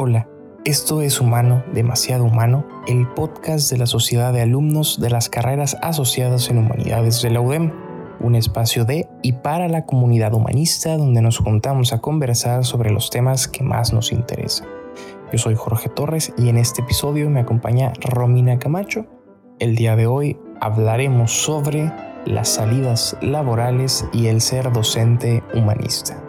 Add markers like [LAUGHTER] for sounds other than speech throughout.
Hola, esto es Humano, demasiado humano, el podcast de la Sociedad de Alumnos de las Carreras Asociadas en Humanidades de la UDEM, un espacio de y para la comunidad humanista donde nos juntamos a conversar sobre los temas que más nos interesan. Yo soy Jorge Torres y en este episodio me acompaña Romina Camacho. El día de hoy hablaremos sobre las salidas laborales y el ser docente humanista.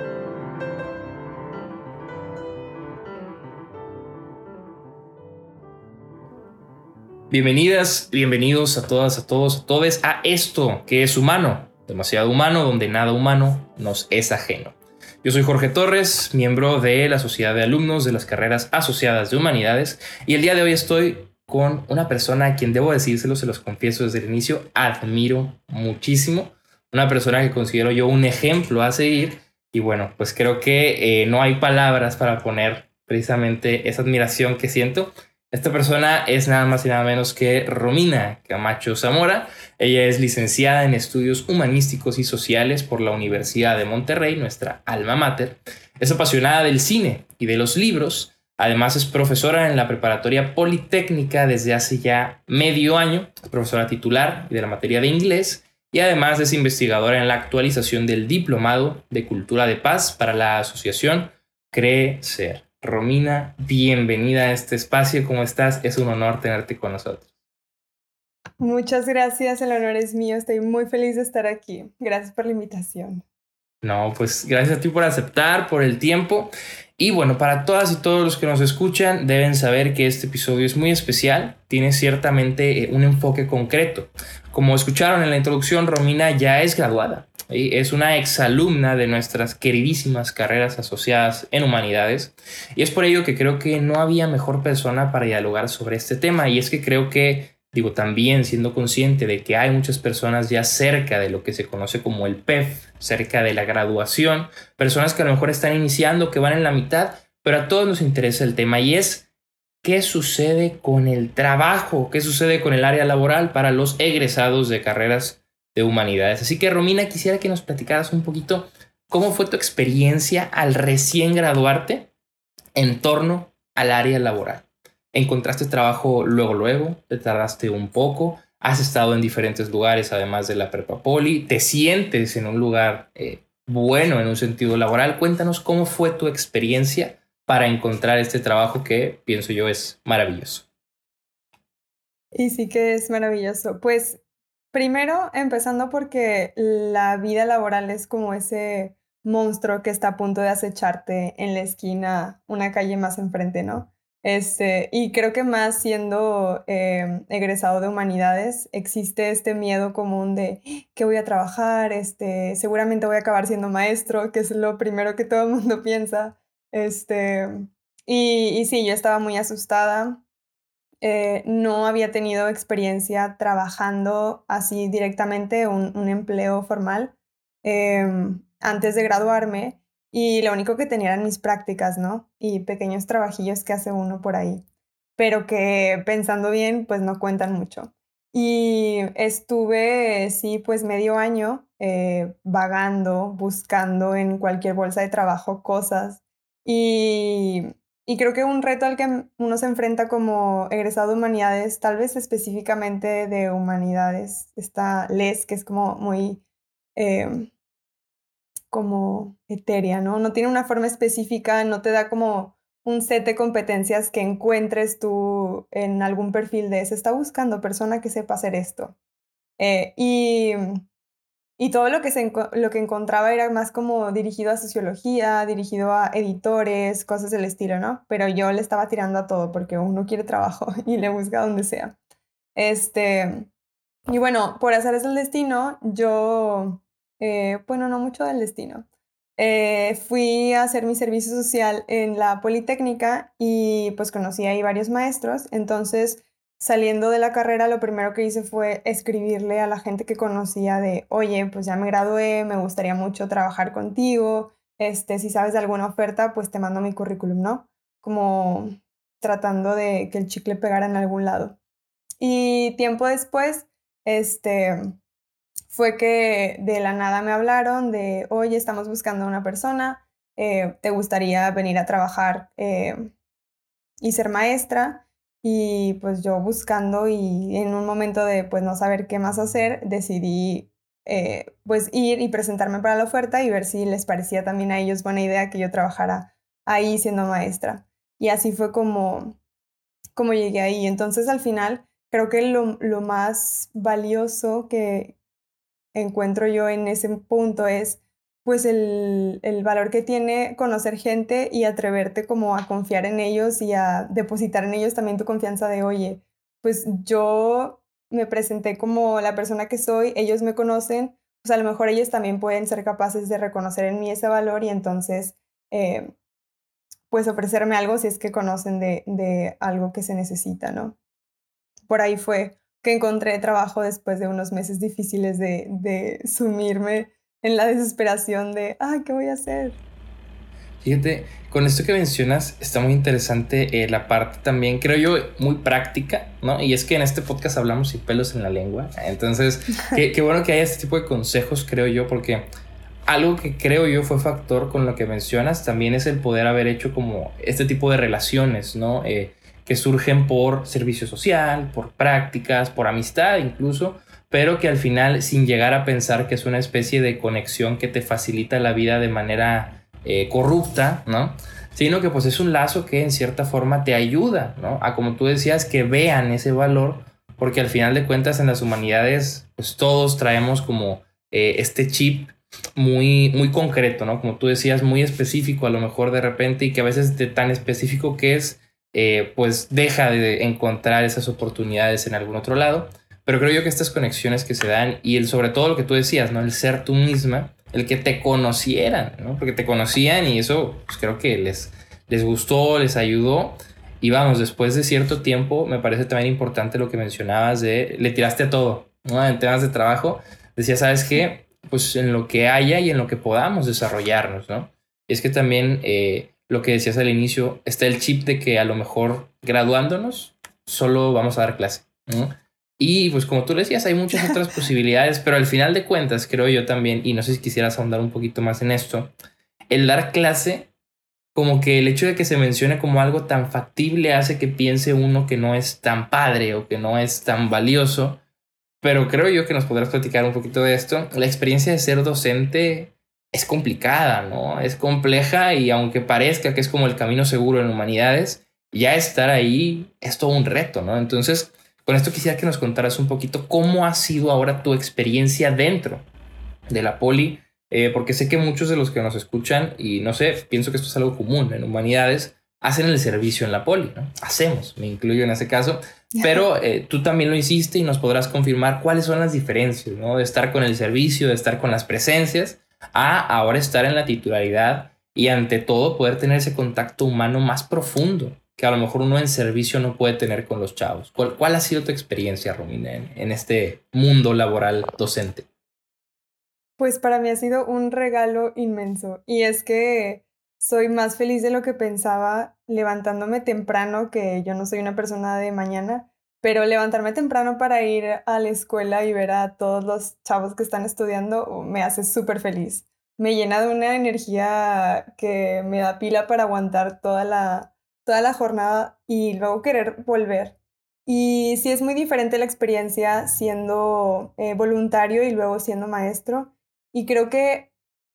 Bienvenidas, bienvenidos a todas, a todos, a todos a esto que es humano, demasiado humano, donde nada humano nos es ajeno. Yo soy Jorge Torres, miembro de la Sociedad de Alumnos de las Carreras Asociadas de Humanidades, y el día de hoy estoy con una persona a quien debo decírselo, se los confieso desde el inicio, admiro muchísimo, una persona que considero yo un ejemplo a seguir, y bueno, pues creo que eh, no hay palabras para poner precisamente esa admiración que siento esta persona es nada más y nada menos que Romina Camacho Zamora. Ella es licenciada en estudios humanísticos y sociales por la Universidad de Monterrey, nuestra alma mater. Es apasionada del cine y de los libros. Además es profesora en la preparatoria Politécnica desde hace ya medio año, es profesora titular de la materia de inglés y además es investigadora en la actualización del Diplomado de Cultura de Paz para la asociación Crecer. Romina, bienvenida a este espacio. ¿Cómo estás? Es un honor tenerte con nosotros. Muchas gracias, el honor es mío. Estoy muy feliz de estar aquí. Gracias por la invitación. No, pues gracias a ti por aceptar, por el tiempo. Y bueno, para todas y todos los que nos escuchan, deben saber que este episodio es muy especial, tiene ciertamente eh, un enfoque concreto. Como escucharon en la introducción, Romina ya es graduada. Es una exalumna de nuestras queridísimas carreras asociadas en humanidades y es por ello que creo que no había mejor persona para dialogar sobre este tema y es que creo que, digo, también siendo consciente de que hay muchas personas ya cerca de lo que se conoce como el PEF, cerca de la graduación, personas que a lo mejor están iniciando, que van en la mitad, pero a todos nos interesa el tema y es qué sucede con el trabajo, qué sucede con el área laboral para los egresados de carreras de humanidades. Así que Romina, quisiera que nos platicaras un poquito cómo fue tu experiencia al recién graduarte en torno al área laboral. ¿Encontraste trabajo luego, luego? ¿Te tardaste un poco? ¿Has estado en diferentes lugares además de la prepa poli? ¿Te sientes en un lugar eh, bueno en un sentido laboral? Cuéntanos cómo fue tu experiencia para encontrar este trabajo que pienso yo es maravilloso. Y sí que es maravilloso. Pues Primero, empezando porque la vida laboral es como ese monstruo que está a punto de acecharte en la esquina, una calle más enfrente, ¿no? Este, y creo que más siendo em, egresado de humanidades, existe este miedo común de que voy a trabajar, este, seguramente voy a acabar siendo maestro, que es lo primero que todo el mundo [LAUGHS] piensa. Este, y, y sí, yo estaba muy asustada. Eh, no había tenido experiencia trabajando así directamente un, empleo formal em, antes de graduarme y lo único que tenía eran mis prácticas, ¿no? Y pequeños trabajillos que hace uno por ahí, pero que pensando bien, pues no cuentan mucho. Y estuve, sí, pues medio año eh, vagando, buscando en cualquier bolsa de trabajo cosas. Y y creo que un reto al que uno se enfrenta como egresado de humanidades, tal vez específicamente de humanidades, está LES, que es como muy em, como etérea, ¿no? No tiene una forma específica, no te da como un set de competencias que encuentres tú en algún perfil de se está buscando persona que sepa hacer esto. Eh, y y todo lo que, se, lo que encontraba era más como dirigido a sociología, dirigido a editores, cosas del estilo, ¿no? Pero yo le estaba tirando a todo porque uno quiere trabajo [LAUGHS] y le busca donde sea. Este, y bueno, por hacer el destino, yo, eh, bueno, no mucho del destino. Eh, fui a hacer mi servicio social en la Politécnica y pues conocí ahí varios maestros, entonces saliendo de la carrera, lo primero que hice fue escribirle a la gente que conocía de, oye, pues ya me gradué, me gustaría mucho trabajar contigo, este, si sabes de alguna oferta, pues te mando mi currículum, ¿no? Como tratando de que el chicle pegara en algún lado. Y tiempo después, este, fue que de la nada me hablaron de, oye, estamos buscando a una persona, eh, ¿te gustaría venir a trabajar? Eh, y ser maestra. Y pues yo buscando y en un momento de pues no saber qué más hacer, decidí eh, pues ir y presentarme para la oferta y ver si les parecía también a ellos buena idea que yo trabajara ahí siendo maestra. Y así fue como, como llegué ahí. Entonces al final creo que lo, lo más valioso que encuentro yo en ese punto es pues el, el, valor que tiene conocer gente y atreverte como a confiar en ellos y a depositar en ellos también tu confianza de, oye, pues yo me presenté como la persona que soy, ellos me conocen, pues a lo mejor ellos también pueden ser capaces de reconocer en mí ese valor y entonces, eh, pues ofrecerme algo si es que conocen de, de algo que se necesita, ¿no? Por ahí fue que encontré trabajo después de unos meses difíciles de, de sumirme en la desesperación de, ah, ¿qué voy a hacer? Fíjate, con esto que mencionas está muy interesante eh, la parte también, creo yo, muy práctica, ¿no? Y es que en este podcast hablamos sin pelos en la lengua. Entonces, [LAUGHS] qué, qué bueno que haya este tipo de consejos, creo yo, porque algo que creo yo fue factor con lo que mencionas también es el poder haber hecho como este tipo de relaciones, ¿no? Eh, que surgen por servicio social, por prácticas, por amistad incluso, pero que al final sin llegar a pensar que es una especie de conexión que te facilita la vida de manera eh, corrupta, ¿no? Sino que pues es un lazo que en cierta forma te ayuda, ¿no? A como tú decías, que vean ese valor, porque al final de cuentas en las humanidades pues todos traemos como eh, este chip muy, muy concreto, ¿no? Como tú decías, muy específico a lo mejor de repente y que a veces de tan específico que es, eh, pues deja de encontrar esas oportunidades en algún otro lado. Pero creo yo que estas conexiones que se dan y el sobre todo lo que tú decías, ¿no? El ser tú misma, el que te conocieran, ¿no? Porque te conocían y eso pues creo que les, les gustó, les ayudó. Y vamos, después de cierto tiempo, me parece también importante lo que mencionabas de le tiraste a todo, ¿no? En temas de trabajo, decía, ¿sabes qué? Pues en lo que haya y en lo que podamos desarrollarnos, ¿no? Es que también eh, lo que decías al inicio, está el chip de que a lo mejor graduándonos solo vamos a dar clase, ¿no? Y pues como tú decías, hay muchas otras [LAUGHS] posibilidades, pero al final de cuentas, creo yo también, y no sé si quisieras ahondar un poquito más en esto, el dar clase, como que el hecho de que se mencione como algo tan factible hace que piense uno que no es tan padre o que no es tan valioso, pero creo yo que nos podrás platicar un poquito de esto. La experiencia de ser docente es complicada, ¿no? Es compleja y aunque parezca que es como el camino seguro en humanidades, ya estar ahí es todo un reto, ¿no? Entonces, con esto quisiera que nos contaras un poquito cómo ha sido ahora tu experiencia dentro de la poli, eh, porque sé que muchos de los que nos escuchan, y no sé, pienso que esto es algo común en humanidades, hacen el servicio en la poli, ¿no? Hacemos, me incluyo en ese caso, pero eh, tú también lo hiciste y nos podrás confirmar cuáles son las diferencias, ¿no? De estar con el servicio, de estar con las presencias, a ahora estar en la titularidad y ante todo poder tener ese contacto humano más profundo que a lo mejor uno en servicio no puede tener con los chavos. ¿Cuál, ha sido tu experiencia, Romina, en, este mundo laboral docente? Pues para mí ha sido un regalo inmenso y es que soy más feliz de lo que pensaba levantándome temprano, que yo no soy una persona de mañana, pero levantarme temprano para ir a la escuela y ver a todos los chavos que están estudiando me hace súper feliz. Me llena de una energía que me da pila para aguantar toda la, toda la jornada y luego querer volver. Y sí es muy diferente la experiencia siendo eh, voluntario y luego siendo maestro. Y creo que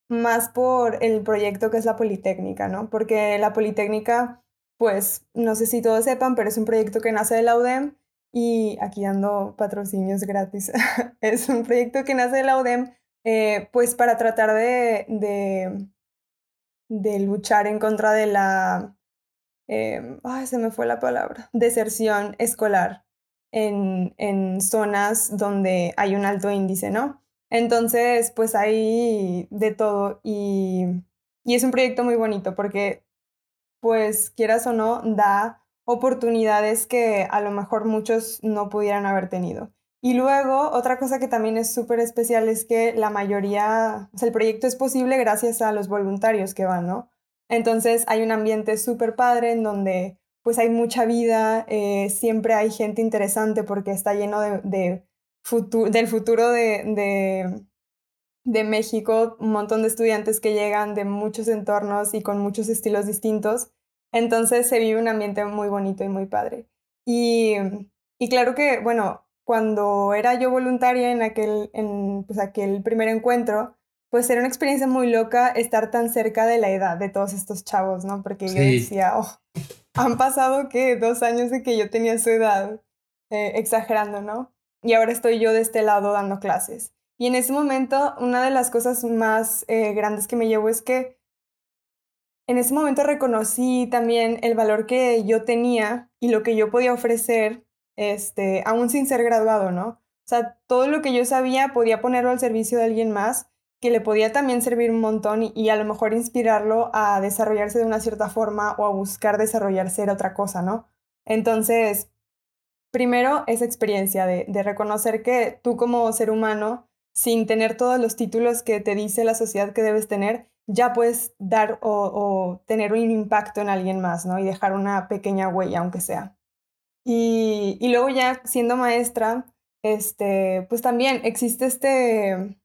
más por el proyecto que es la Politécnica, ¿no? Porque la Politécnica, pues, no sé si todos sepan, pero es un proyecto que nace de la UDEM y aquí dando patrocinios gratis. [LAUGHS] es un proyecto que nace de la UDEM, eh, pues, para tratar de, de, de luchar en contra de la ay, se me fue la palabra, deserción escolar en, en zonas donde hay un alto índice, ¿no? Entonces, pues hay de todo y, y, es un proyecto muy bonito porque, pues, quieras o no, da oportunidades que a lo mejor muchos no pudieran haber tenido. Y luego, otra cosa que también es súper especial es que la mayoría, o sea, el proyecto es posible gracias a los voluntarios que van, ¿no? Entonces hay un ambiente súper padre en donde pues hay mucha vida, eh, siempre hay gente interesante porque está lleno de, del futuro de, de, México, un montón de estudiantes que llegan de muchos entornos y con muchos estilos distintos. Entonces se vive un ambiente muy bonito y muy padre. Y, y claro que, bueno, cuando era yo voluntaria en aquel, en, pues, aquel primer encuentro, pues era una experiencia muy loca estar tan cerca de la edad de todos estos chavos, ¿no? Porque yo decía, oh, han pasado que dos años de que yo tenía su edad, eh, exagerando, ¿no? Y ahora estoy yo de este lado dando clases. Y en ese momento, una de las cosas más eh, grandes que me llevo es que en ese momento reconocí también el valor que yo tenía y lo que yo podía ofrecer, este, aún sin ser graduado, ¿no? O sea, todo lo que yo sabía podía ponerlo al servicio de alguien más que le podía también servir un montón y, a lo mejor inspirarlo a desarrollarse de una cierta forma o a buscar desarrollarse en otra cosa, ¿no? Entonces, primero, esa experiencia de, reconocer que tú como ser humano, sin tener todos los títulos que te dice la sociedad que debes tener, ya puedes dar o, tener un impacto en alguien más, ¿no? Y dejar una pequeña huella, aunque sea. Y, y luego ya siendo maestra, este, pues también existe este,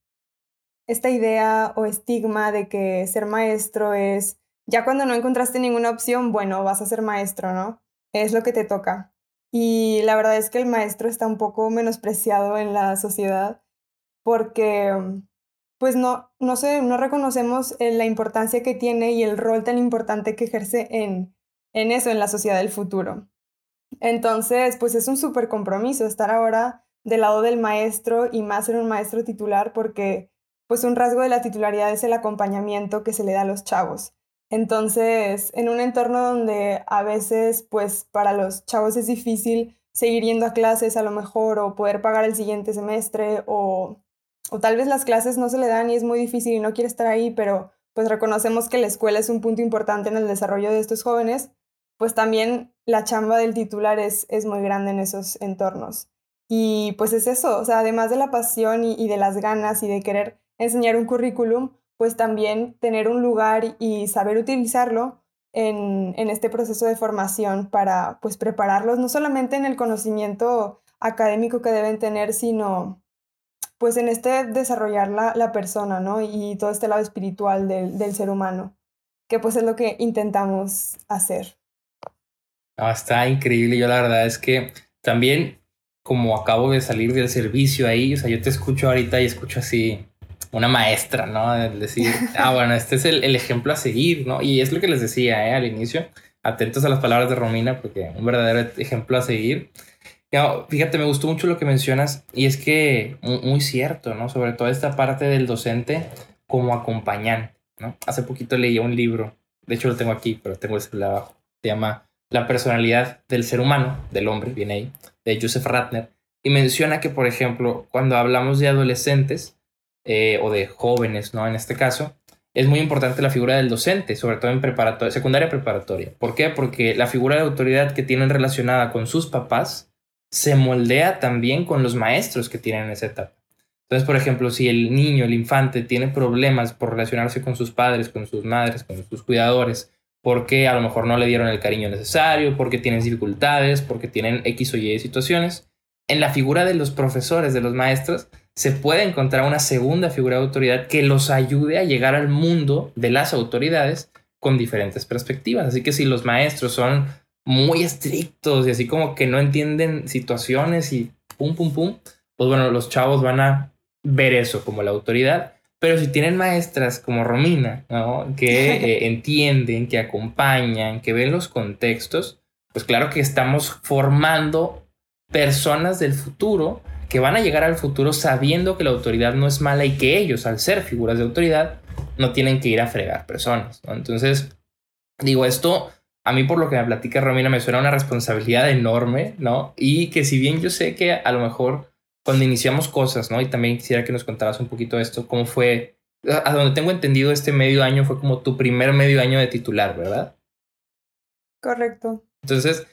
esta idea o estigma de que ser maestro es, ya cuando no encontraste ninguna opción, bueno, vas a ser maestro, ¿no? Es lo que te toca. Y la verdad es que el maestro está un poco menospreciado en la sociedad porque pues no, no, sé, no reconocemos eh, la importancia que tiene y el rol tan importante que ejerce en, en eso, en la sociedad del futuro. Entonces, pues es un súper compromiso estar ahora del lado del maestro y más ser un maestro titular porque pues un rasgo de la titularidad es el acompañamiento que se le da a los chavos. Entonces, en un entorno donde a veces, pues para los chavos es difícil seguir yendo a clases a lo mejor o poder pagar el siguiente semestre o, o tal vez las clases no se le dan y es muy difícil y no quiere estar ahí, pero pues reconocemos que la escuela es un punto importante en el desarrollo de estos jóvenes, pues también la chamba del titular es, es muy grande en esos entornos. Y pues es eso, o sea, además de la pasión y de las ganas y de querer enseñar un currículum, pues también tener un lugar y saber utilizarlo en, este proceso de formación para pues prepararlos no solamente en el conocimiento académico que deben tener, sino pues en este desarrollar la, persona, ¿no? Y todo este lado espiritual del, del, ser humano, que pues es lo que intentamos hacer. está increíble, yo la verdad es que también como acabo de salir del servicio ahí, o sea, yo te escucho ahorita y escucho así una maestra, ¿no? El decir, [LAUGHS] ah, bueno, este es el, ejemplo a seguir, ¿no? Y es lo que les decía ¿eh? al inicio, atentos a las palabras de Romina, porque un verdadero ejemplo a seguir. Fíjate, me gustó mucho lo que mencionas y es que muy, cierto, ¿no? Sobre todo esta parte del docente como acompañante, ¿no? Hace poquito leí un libro, de hecho lo tengo aquí, pero tengo el celular abajo, se llama La personalidad del ser humano, del hombre, viene ahí, de Joseph Ratner, y menciona que, por ejemplo, cuando hablamos de adolescentes, eh, o de jóvenes, ¿no? En este caso, es muy importante la figura del docente, sobre todo en preparatoria, secundaria preparatoria. ¿Por qué? Porque la figura de autoridad que tienen relacionada con sus papás se moldea también con los maestros que tienen en esa etapa. Entonces, por ejemplo, si el niño, el infante, tiene problemas por relacionarse con sus padres, con sus madres, con sus cuidadores, porque a lo mejor no le dieron el cariño necesario, porque tienen dificultades, porque tienen X o Y situaciones, en la figura de los profesores, de los maestros, se puede encontrar una segunda figura de autoridad que los ayude a llegar al mundo de las autoridades con diferentes perspectivas. Así que si los maestros son muy estrictos y así como que no entienden situaciones y pum, pum, pum, pues bueno, los chavos van a ver eso como la autoridad. Pero si tienen maestras como Romina, que [LAUGHS] eh, entienden, que acompañan, que ven los contextos, pues claro que estamos formando personas del futuro que van a llegar al futuro sabiendo que la autoridad no es mala y que ellos, al ser figuras de autoridad, no tienen que ir a fregar personas. Entonces, digo, esto a mí por lo que me platica Romina me suena una responsabilidad enorme, ¿no? Y que si bien yo sé que a lo mejor cuando iniciamos cosas, ¿no? Y también quisiera que nos contaras un poquito esto, cómo fue, a donde tengo entendido este medio año fue como tu primer medio año de titular, ¿verdad? Correcto. Entonces,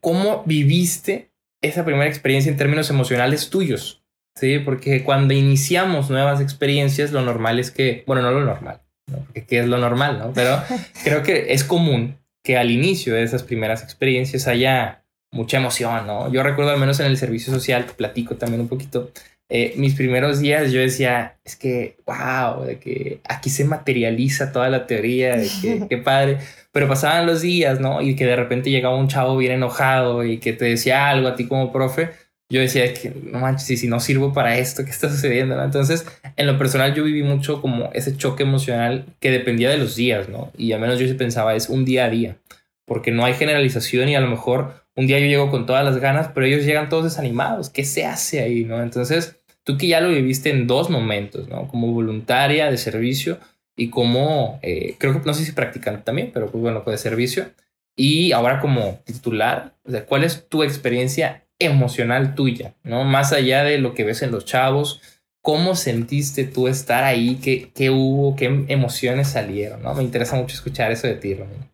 ¿cómo viviste esa primera experiencia en términos emocionales tuyos, ¿sí? Porque cuando iniciamos nuevas experiencias, lo normal es que, bueno, no lo normal, ¿no? Porque ¿qué es lo normal, no? Pero [LAUGHS] creo que es común que al inicio de esas primeras experiencias haya mucha emoción, ¿no? Yo recuerdo al menos en el servicio social, te platico también un poquito, eh, mis primeros días yo decía, es que, wow, de que aquí se materializa toda la teoría, de que [LAUGHS] qué padre. Pero pasaban los días, ¿no? Y que de repente llegaba un chavo bien enojado y que te decía algo a ti como profe. Yo decía que no manches, y si no sirvo para esto, ¿qué está sucediendo? Entonces, en lo personal, yo viví mucho como ese choque emocional que dependía de los días, ¿no? Y al menos yo pensaba, es un día a día, porque no hay generalización y a lo mejor un día yo llego con todas las ganas, pero ellos llegan todos desanimados. ¿Qué se hace ahí, no? Entonces, tú que ya lo viviste en dos momentos, ¿no? Como voluntaria de servicio y como, eh, creo que no sé si practicante también, pero pues bueno, de servicio. Y ahora como titular, o ¿cuál es tu experiencia emocional tuya, ¿no? Más allá de lo que ves en los chavos, ¿cómo sentiste tú estar ahí? ¿Qué, qué hubo? ¿Qué emociones salieron? ¿no? Me interesa mucho escuchar eso de ti, Romina.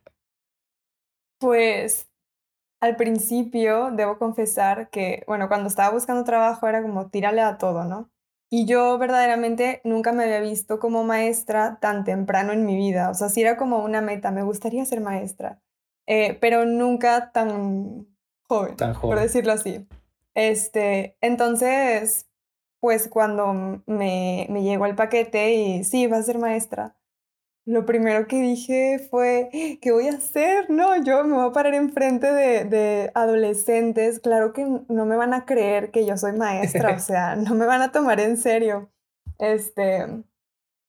Pues al principio, debo confesar que, bueno, cuando estaba buscando trabajo era como tírale a todo, ¿no? Y yo verdaderamente nunca me había visto como maestra tan temprano en mi vida. O sea, sí era como una meta, me gustaría ser maestra, eh, pero nunca tan joven, tan joven, por decirlo así. Este, entonces, pues cuando me, me llegó el paquete y sí, vas a ser maestra, lo primero que dije fue, ¿qué voy a hacer? No, yo me voy a parar enfrente de, de adolescentes. Claro que no me van a creer que yo soy maestra, o [LAUGHS] sea, no me van a tomar en serio. Este,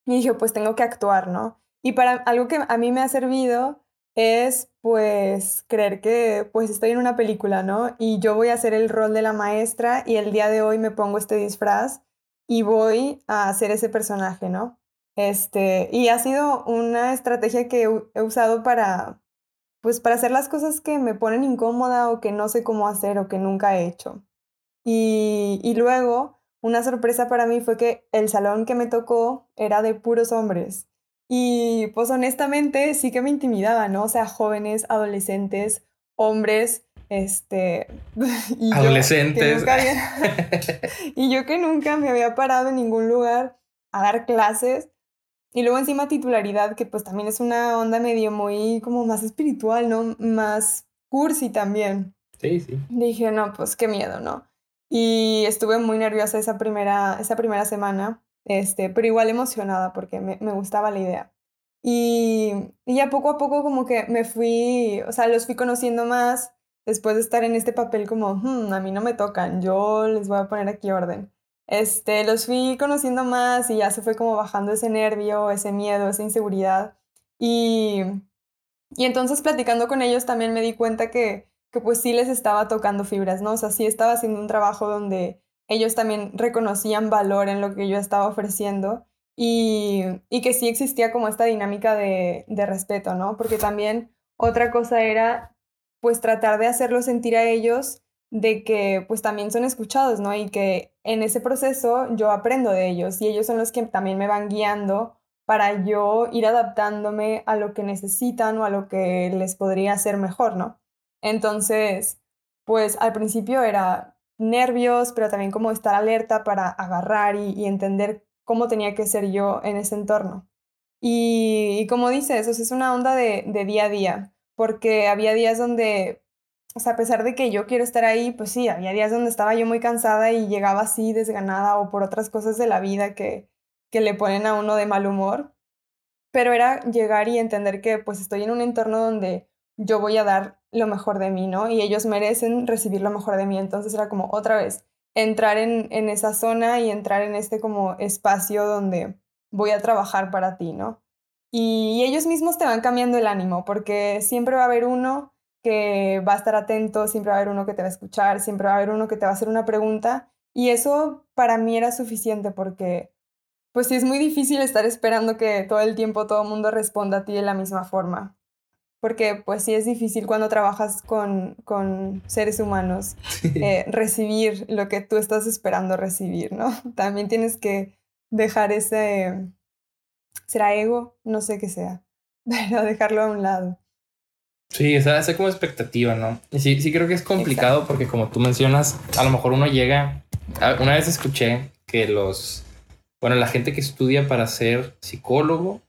y dije, pues tengo que actuar, ¿no? Y para algo que a mí me ha servido es pues creer que pues estoy en una película, ¿no? Y yo voy a hacer el rol de la maestra y el día de hoy me pongo este disfraz y voy a hacer ese personaje, ¿no? Este, y ha sido una estrategia que he usado para, pues, para hacer las cosas que me ponen incómoda o que no sé cómo hacer o que nunca he hecho. Y, y luego, una sorpresa para mí fue que el salón que me tocó era de puros hombres. Y pues honestamente sí que me intimidaba, ¿no? O sea, jóvenes, adolescentes, hombres, este... [LAUGHS] Y adolescentes. [LAUGHS] [LAUGHS] y yo que nunca me había parado en ningún lugar a dar clases, y luego encima titularidad, que pues también es una onda medio muy como más espiritual, ¿no? Más cursi también. Sí, sí. Dije, no, pues qué miedo, ¿no? Y estuve muy nerviosa esa primera, esa primera semana, este, pero igual emocionada porque me, me gustaba la idea. Y, y, ya poco a poco como que me fui, o sea, los fui conociendo más después de estar en este papel como, hmm, a mí no me tocan, yo les voy a poner aquí orden. Este, los fui conociendo más y ya se fue como bajando ese nervio, ese miedo, esa inseguridad. Y, y entonces platicando con ellos también me di cuenta que, que pues sí les estaba tocando fibras, ¿no? O sea, sí estaba haciendo un trabajo donde ellos también reconocían valor en lo que yo estaba ofreciendo y, y que sí existía como esta dinámica de, de respeto, ¿no? Porque también otra cosa era pues tratar de hacerlos sentir a ellos de que pues también son escuchados, ¿no? Y que en ese proceso yo aprendo de ellos y ellos son los que también me van guiando para yo ir adaptándome a lo que necesitan o a lo que les podría hacer mejor, ¿no? Entonces, pues al principio era nervios, pero también como estar alerta para agarrar y, entender cómo tenía que ser yo en ese entorno. Y, como dices, eso es una onda de, de día a día, porque había días donde o sea, a pesar de que yo quiero estar ahí, pues sí, había días donde estaba yo muy cansada y llegaba así desganada o por otras cosas de la vida que, que le ponen a uno de mal humor. Pero era llegar y entender que pues estoy en un entorno donde yo voy a dar lo mejor de mí, ¿no? Y ellos merecen recibir lo mejor de mí. Entonces era como otra vez entrar en, en esa zona y entrar en este como espacio donde voy a trabajar para ti, ¿no? Y ellos mismos te van cambiando el ánimo porque siempre va a haber uno que va a estar atento, siempre va a haber uno que te va a escuchar, siempre va a haber uno que te va a hacer una pregunta. Y eso para mí era suficiente porque, pues sí, es muy difícil estar esperando que todo el tiempo todo el mundo responda a ti de la misma forma. Porque pues sí es difícil cuando trabajas con, con seres humanos eh, recibir lo que tú estás esperando recibir, ¿no? [LAUGHS] También tienes que dejar ese, será ego, no sé qué sea, [LAUGHS] pero dejarlo a un lado. Sí, esa, esa como expectativa, ¿no? Y sí, sí creo que es complicado porque como tú mencionas, a lo mejor uno llega... Una vez escuché que los... Bueno, la gente que estudia para ser psicólogo,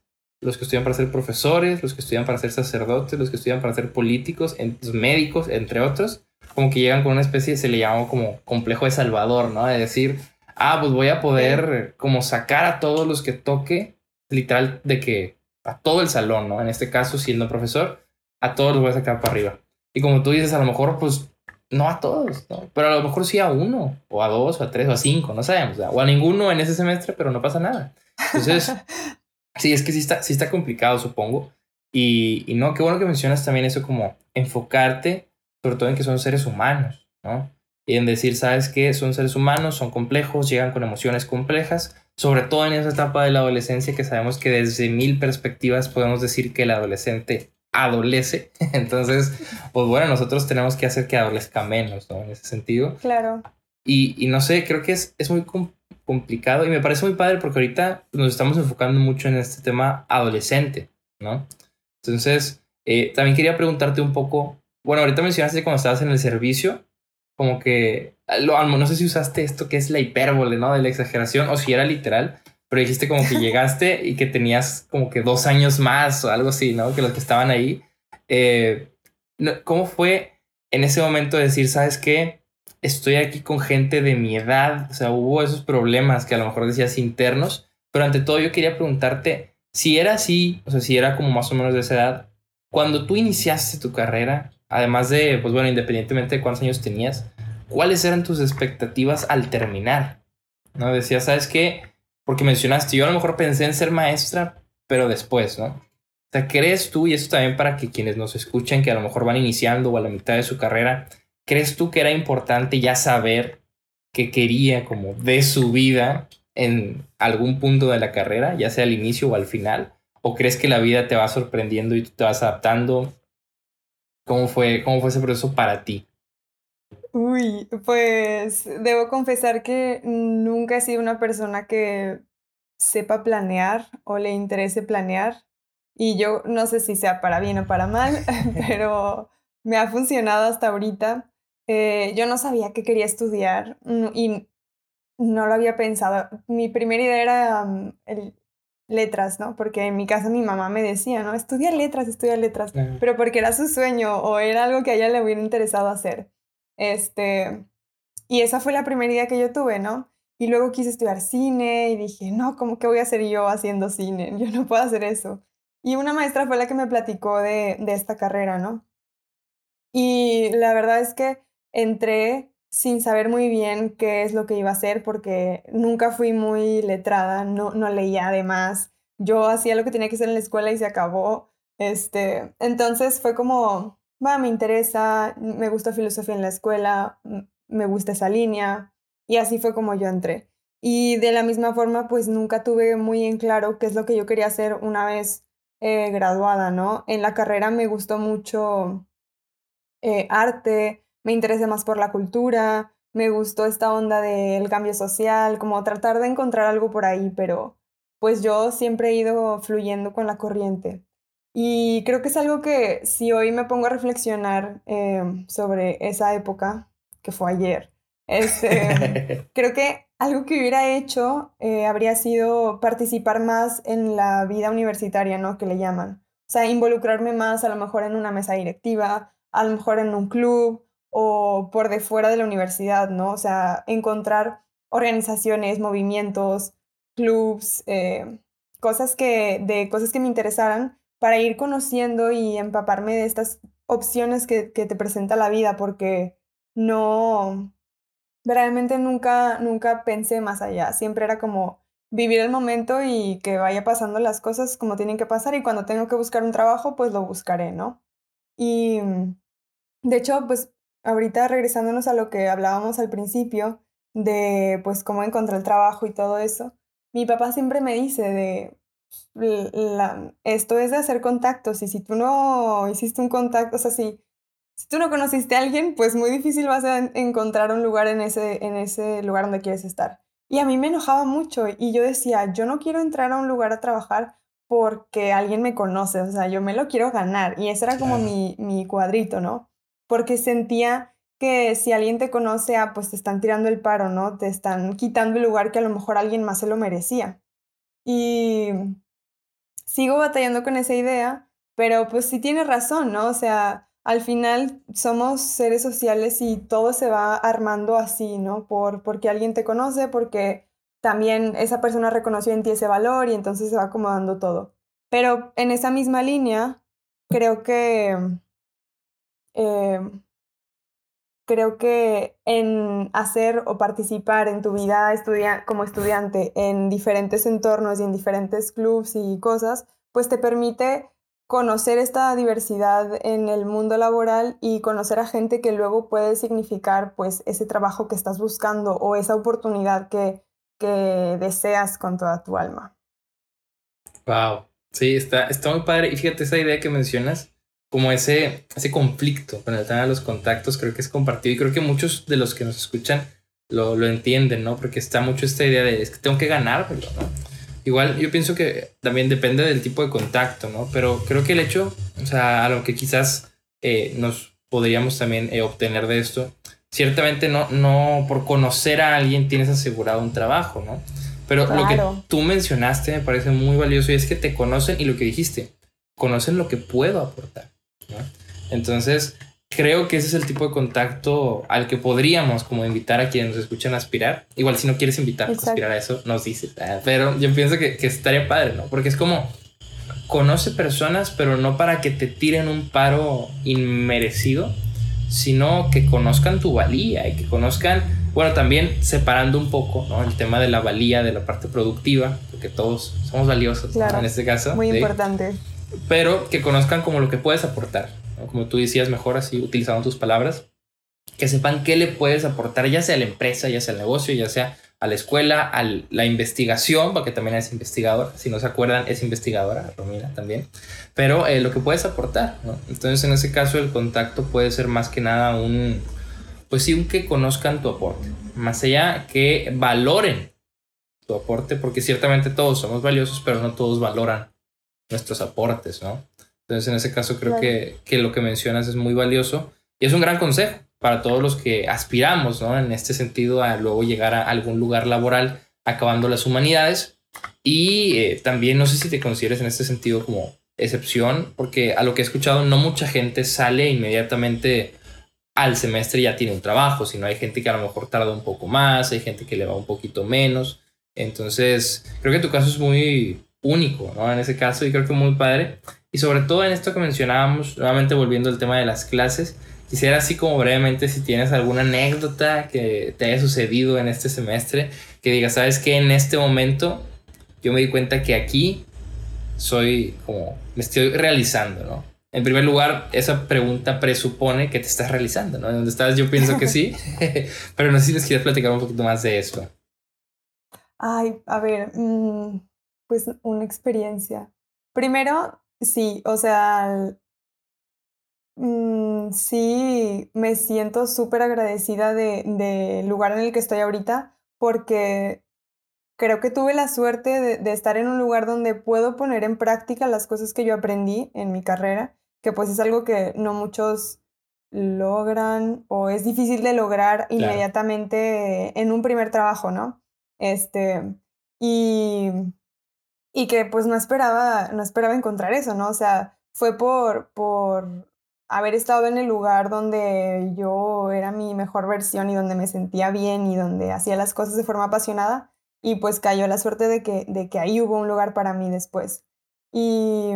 los que estudian para ser profesores, los que estudian para ser sacerdotes, los que estudian para ser políticos, médicos, entre otros, como que llegan con una especie, se le llama como complejo de Salvador, ¿no? De decir, ah, pues voy a poder como sacar a todos los que toque, literal, de que a todo el salón, ¿no? En este caso, siendo profesor, a todos los voy a sacar para arriba. Y como tú dices, a lo mejor, pues, no a todos, ¿no? Pero a lo mejor sí a uno, o a dos, o a tres, o a cinco, no sabemos, o a ninguno en ese semestre, pero no pasa nada. Entonces, [LAUGHS] sí, es que sí está, sí está complicado, supongo. Y, y no, qué bueno que mencionas también eso como enfocarte, sobre todo en que son seres humanos, ¿no? Y en decir, ¿sabes qué? Son seres humanos, son complejos, llegan con emociones complejas, sobre todo en esa etapa de la adolescencia que sabemos que desde mil perspectivas podemos decir que el adolescente adolece. [LAUGHS] Entonces, pues bueno, nosotros tenemos que hacer que adolezca menos, ¿no? En ese sentido. Claro. Y, y no sé, creo que es, es muy complicado y me parece muy padre porque ahorita nos estamos enfocando mucho en este tema adolescente, ¿no? Entonces, eh, también quería preguntarte un poco, bueno, ahorita mencionaste cuando estabas en el servicio, como que, no sé si usaste esto que es la hipérbole, ¿no? De la exageración o si era literal, pero dijiste como que [LAUGHS] llegaste y que tenías como que dos años más o algo así, ¿no? Que los que estaban ahí. Eh, ¿Cómo fue en ese momento decir, sabes qué? Estoy aquí con gente de mi edad, o sea, hubo esos problemas que a lo mejor decías internos, pero ante todo yo quería preguntarte si era así, o sea, si era como más o menos de esa edad, cuando tú iniciaste tu carrera, además de, pues bueno, independientemente de cuántos años tenías, ¿cuáles eran tus expectativas al terminar? ¿No? Decías, ¿sabes qué? Porque mencionaste, yo a lo mejor pensé en ser maestra, pero después, ¿no? O sea, ¿crees tú, y esto también para que quienes nos escuchen, que a lo mejor van iniciando o a la mitad de su carrera, ¿crees tú que era importante ya saber qué quería como de su vida en algún punto de la carrera, ya sea al inicio o al final? ¿O crees que la vida te va sorprendiendo y tú te vas adaptando? ¿Cómo fue, cómo fue ese proceso para ti? Uy, pues debo confesar que nunca he sido una persona que sepa planear o le interese planear. Y yo no sé si sea para bien o para mal, [LAUGHS] pero me ha funcionado hasta ahorita. Eh, yo no sabía que quería estudiar mm, y no lo había pensado. Mi primera idea era mm, el, letras, ¿no? Porque en mi casa mi mamá me decía, ¿no? Estudia letras, estudia letras, pero porque era su sueño o era algo que a ella le hubiera interesado hacer. Este, y esa fue la primera idea que yo tuve, ¿no? Y luego quise estudiar cine y dije, no, ¿cómo que voy a hacer yo haciendo cine? [LAUGHS] Yo no puedo hacer eso. Y una maestra fue la que me platicó de, de esta carrera, ¿no? Y la verdad es que entré sin saber muy bien qué es lo que iba a hacer porque nunca fui muy letrada, no, no leía además. Yo hacía lo que tenía que hacer en la escuela y se acabó. Este, entonces fue como, va, me interesa, me gusta filosofía en la escuela, me gusta esa línea y así fue como yo entré. Y de la misma forma, pues nunca tuve muy en claro qué es lo que yo quería hacer una vez eh, graduada, ¿no? En la carrera me gustó mucho eh, arte, me interesé más por la cultura, me gustó esta onda del cambio social, como tratar de encontrar algo por ahí, pero pues yo siempre he ido fluyendo con la corriente. Y creo que es algo que si hoy me pongo a reflexionar em, sobre esa época, que fue ayer, este, [LAUGHS] creo que algo que hubiera hecho eh, habría sido participar más en la vida universitaria, ¿no? Que le llaman. O sea, involucrarme más a lo mejor en una mesa directiva, a lo mejor en un club, o por de fuera de la universidad, ¿no? O sea, encontrar organizaciones, movimientos, clubs, eh, cosas que, de cosas que me interesaran para ir conociendo y empaparme de estas opciones que, que te presenta la vida, porque no, realmente nunca, nunca pensé más allá, siempre era como vivir el momento y que vaya pasando las cosas como tienen que pasar y cuando tengo que buscar un trabajo, pues lo buscaré, ¿no? Y de hecho, pues ahorita regresándonos a lo que hablábamos al principio, de pues cómo encontrar el trabajo y todo eso, mi papá siempre me dice de, esto es de hacer contactos y si tú no hiciste un contacto, o sea, si, si tú no conociste a alguien, pues muy difícil vas a encontrar un lugar en ese, en ese lugar donde quieres estar. Y a mí me enojaba mucho y yo decía, yo no quiero entrar a un lugar a trabajar porque alguien me conoce, o sea, yo me lo quiero ganar. Y ese era como mi, mi cuadrito, ¿no? Porque sentía que si alguien te conoce, ah, pues te están tirando el paro, ¿no? Te están quitando el lugar que a lo mejor alguien más se lo merecía. Y sigo batallando con esa idea, pero pues sí tiene razón, ¿no? O sea, al final somos seres sociales y todo se va armando así, ¿no? Por, porque alguien te conoce, porque también esa persona reconoció en ti ese valor y entonces se va acomodando todo. Pero en esa misma línea, creo que, eh, creo que en hacer o participar en tu vida como estudiante en diferentes entornos y en diferentes clubs y cosas, pues te permite conocer esta diversidad en el mundo laboral y conocer a gente que luego puede significar pues ese trabajo que estás buscando o esa oportunidad que, que deseas con toda tu alma. Wow, sí, está, está muy padre. Y fíjate esa idea que mencionas, como ese, ese conflicto con el tema de los contactos, creo que es compartido y creo que muchos de los que nos escuchan lo, lo entienden, ¿no? Porque está mucho esta idea de es que tengo que ganar, ¿no? Igual yo pienso que también depende del tipo de contacto, ¿no? Pero creo que el hecho, o sea, a lo que quizás eh, nos podríamos también eh, obtener de esto, ciertamente no, no por conocer a alguien tienes asegurado un trabajo, ¿no? Pero lo que tú mencionaste me parece muy valioso y es que te conocen y lo que dijiste, conocen lo que puedo aportar, ¿no? Entonces, creo que ese es el tipo de contacto al que podríamos como invitar a quienes nos escuchan a aspirar. Igual si no quieres invitar a aspirar a eso, nos dices. Ah, pero yo pienso que, que, estaría padre, ¿no? Porque es como conoce personas, pero no para que te tiren un paro inmerecido, sino que conozcan tu valía y que conozcan, bueno, también separando un poco, ¿no? El tema de la valía de la parte productiva, porque todos somos valiosos en este caso. Muy importante. Pero que conozcan como lo que puedes aportar como tú decías, mejor así utilizando tus palabras, que sepan qué le puedes aportar, ya sea a la empresa, ya sea al negocio, ya sea a la escuela, a la investigación, porque también es investigador, si no se acuerdan, es investigadora, Romina también, pero eh, lo que puedes aportar. Entonces, en ese caso, el contacto puede ser más que nada un, pues sí, un que conozcan tu aporte, más allá que valoren tu aporte, porque ciertamente todos somos valiosos, pero no todos valoran nuestros aportes, ¿no? Entonces, en ese caso, creo que, que, lo que mencionas es muy valioso y es un gran consejo para todos los que aspiramos, ¿no? En este sentido, a luego llegar a algún lugar laboral acabando las humanidades. Y eh, también no sé si te consideres en este sentido como excepción, porque a lo que he escuchado, no mucha gente sale inmediatamente al semestre y ya tiene un trabajo, sino hay gente que a lo mejor tarda un poco más, hay gente que le va un poquito menos. Entonces, creo que tu caso es muy único, ¿no? En ese caso, y creo que muy padre. Y sobre todo en esto que mencionábamos, nuevamente volviendo al tema de las clases, quisiera así como brevemente si tienes alguna anécdota que te haya sucedido en este semestre, que digas, sabes que en este momento yo me di cuenta que aquí soy como, me estoy realizando, ¿no? En primer lugar, esa pregunta presupone que te estás realizando, ¿no? ¿Dónde estás? Yo pienso que sí, [LAUGHS] [LAUGHS] pero no sé si les quieres platicar un poquito más de eso. Ay, a ver, mm, pues una experiencia. Primero, Sí, o sea, mm, sí me siento súper agradecida del de lugar en el que estoy ahorita porque creo que tuve la suerte de, de, estar en un lugar donde puedo poner en práctica las cosas que yo aprendí en mi carrera, que pues es algo que no muchos logran o es difícil de lograr inmediatamente en un primer trabajo, ¿no? Este, y y que pues no esperaba, no esperaba encontrar eso, ¿no? O sea, fue por, por haber estado en el lugar donde yo era mi mejor versión y donde me sentía bien y donde hacía las cosas de forma apasionada y pues cayó la suerte de que, de que ahí hubo un lugar para mí después. Y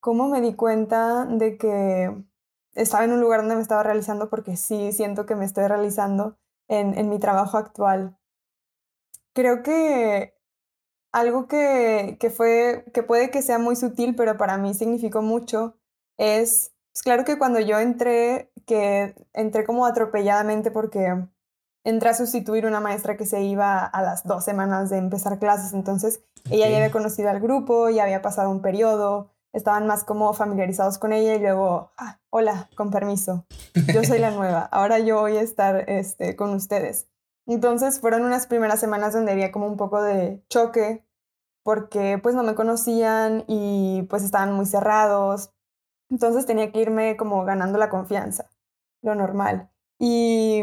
cómo me di cuenta de que estaba en un lugar donde me estaba realizando porque sí siento que me estoy realizando en, en mi trabajo actual. Creo que algo que, que, fue, que puede que sea muy sutil, pero para mí significó mucho, es, pues claro que cuando yo entré, que entré como atropelladamente porque entré a sustituir una maestra que se iba a las dos semanas de empezar clases, entonces ella ya había conocido al grupo, ya había pasado un periodo, estaban más como familiarizados con ella y luego, ah, hola, con permiso, yo soy la [LAUGHS] nueva, ahora yo voy a estar este, con ustedes. Entonces fueron unas primeras semanas donde había como un poco de choque porque pues no me conocían y pues estaban muy cerrados. Entonces tenía que irme como ganando la confianza, lo normal. Y,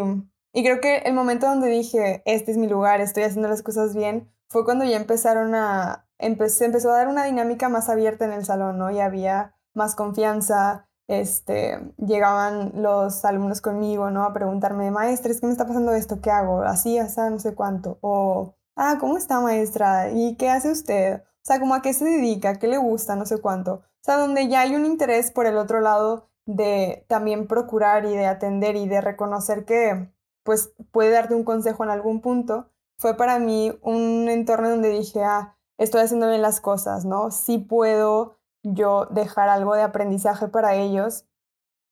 y creo que el momento donde dije, este es mi lugar, estoy haciendo las cosas bien, fue cuando ya empezaron a, empecé, empezó a dar una dinámica más abierta en el salón, ¿no? Y había más confianza, este, llegaban los alumnos conmigo, ¿no? A preguntarme, maestra, es que me está pasando esto, ¿qué hago? Así, hasta no sé cuánto. O, ah, ¿cómo está maestra? ¿Y qué hace usted? O sea, como a qué se dedica, qué le gusta, no sé cuánto. O sea, donde ya hay un interés por el otro lado de también procurar y de atender y de reconocer que pues puede darte un consejo en algún punto, fue para mí un entorno donde dije, ah, estoy haciendo bien las cosas, ¿no? Sí puedo yo dejar algo de aprendizaje para ellos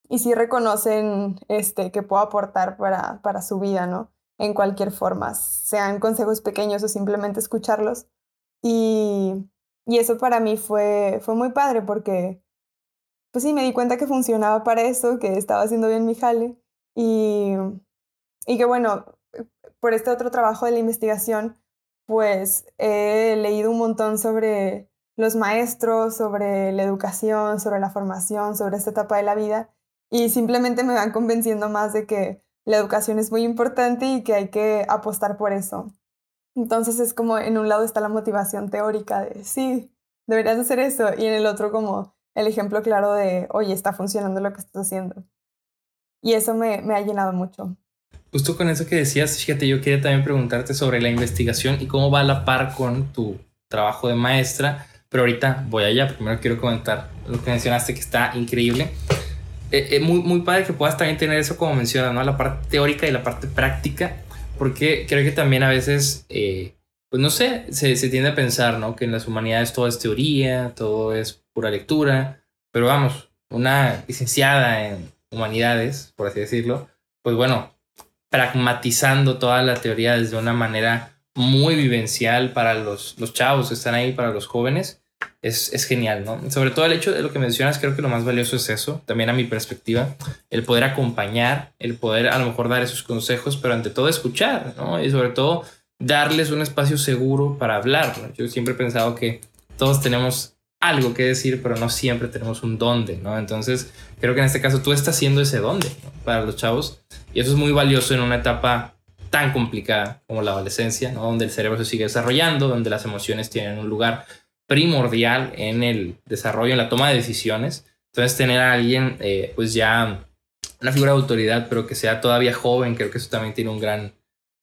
y sí reconocen este, que puedo aportar para, para su vida, ¿no? En cualquier forma, sean consejos pequeños o simplemente escucharlos. Y, y eso para mí fue, fue muy padre porque pues sí, me di cuenta que funcionaba para eso, que estaba haciendo bien mi jale y, y que bueno, por este otro trabajo de la investigación, pues he leído un montón sobre los maestros, sobre la educación, sobre la formación, sobre esta etapa de la vida y simplemente me van convenciendo más de que la educación es muy importante y que hay que apostar por eso. Entonces es como en un lado está la motivación teórica de sí, deberías hacer eso y en el otro como el ejemplo claro de, oye, está funcionando lo que estás haciendo. Y eso me, me ha llenado mucho. Justo con eso que decías, fíjate, yo quería también preguntarte sobre la investigación y cómo va a la par con tu trabajo de maestra, pero ahorita voy allá. Primero quiero comentar lo que mencionaste que está increíble. Es eh, eh, muy, muy padre que puedas también tener eso como mencionas, ¿no? La parte teórica y la parte práctica, porque creo que también a veces, eh, pues no sé, se, se, tiende a pensar, ¿no? Que en las humanidades todo es teoría, todo es pura lectura, pero vamos, una licenciada en humanidades, por así decirlo, pues bueno, pragmatizando toda la teoría desde una manera muy vivencial para los, los chavos que están ahí, para los jóvenes, es, es, genial, ¿no? Sobre todo el hecho de lo que mencionas, creo que lo más valioso es eso, también a mi perspectiva, el poder acompañar, el poder a lo mejor dar esos consejos, pero ante todo escuchar, ¿no? Y sobre todo darles un espacio seguro para hablar. Yo siempre he pensado que todos tenemos algo que decir, pero no siempre tenemos un dónde, ¿no? Entonces, creo que en este caso tú estás siendo ese dónde para los chavos y eso es muy valioso en una etapa tan complicada como la adolescencia, ¿no? Donde el cerebro se sigue desarrollando, donde las emociones tienen un lugar primordial en el desarrollo, en la toma de decisiones. Entonces, tener a alguien, eh, pues ya una figura de autoridad, pero que sea todavía joven, creo que eso también tiene un gran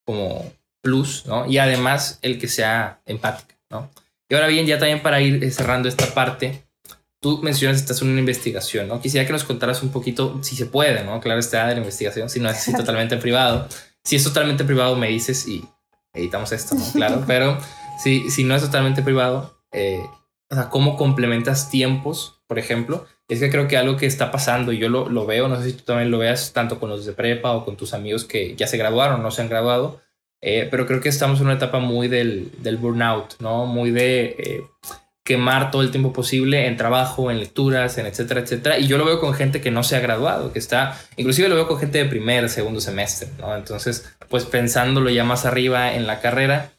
como plus, ¿no? Y además el que sea empática, ¿no? Y ahora bien, ya también para ir cerrando esta parte, tú mencionas que estás en una investigación, ¿no? Quisiera que nos contaras un poquito, si se puede, ¿no? Claro, está de la investigación, si no es [LAUGHS] totalmente privado. Si es totalmente privado, me dices y editamos esto, ¿no? Claro, [LAUGHS] pero si, si no es totalmente privado, eh, o sea, ¿cómo complementas tiempos, por ejemplo? Es que creo que algo que está pasando, y yo lo, lo veo, no sé si tú también lo veas, tanto con los de prepa o con tus amigos que ya se graduaron o no se han graduado, eh, pero creo que estamos en una etapa muy del, del burnout, ¿no? Muy de eh, quemar todo el tiempo posible en trabajo, en lecturas, en etcétera, etcétera. Y yo lo veo con gente que no se ha graduado, que está, inclusive lo veo con gente de primer, segundo semestre, ¿no? Entonces, pues pensándolo ya más arriba en la carrera,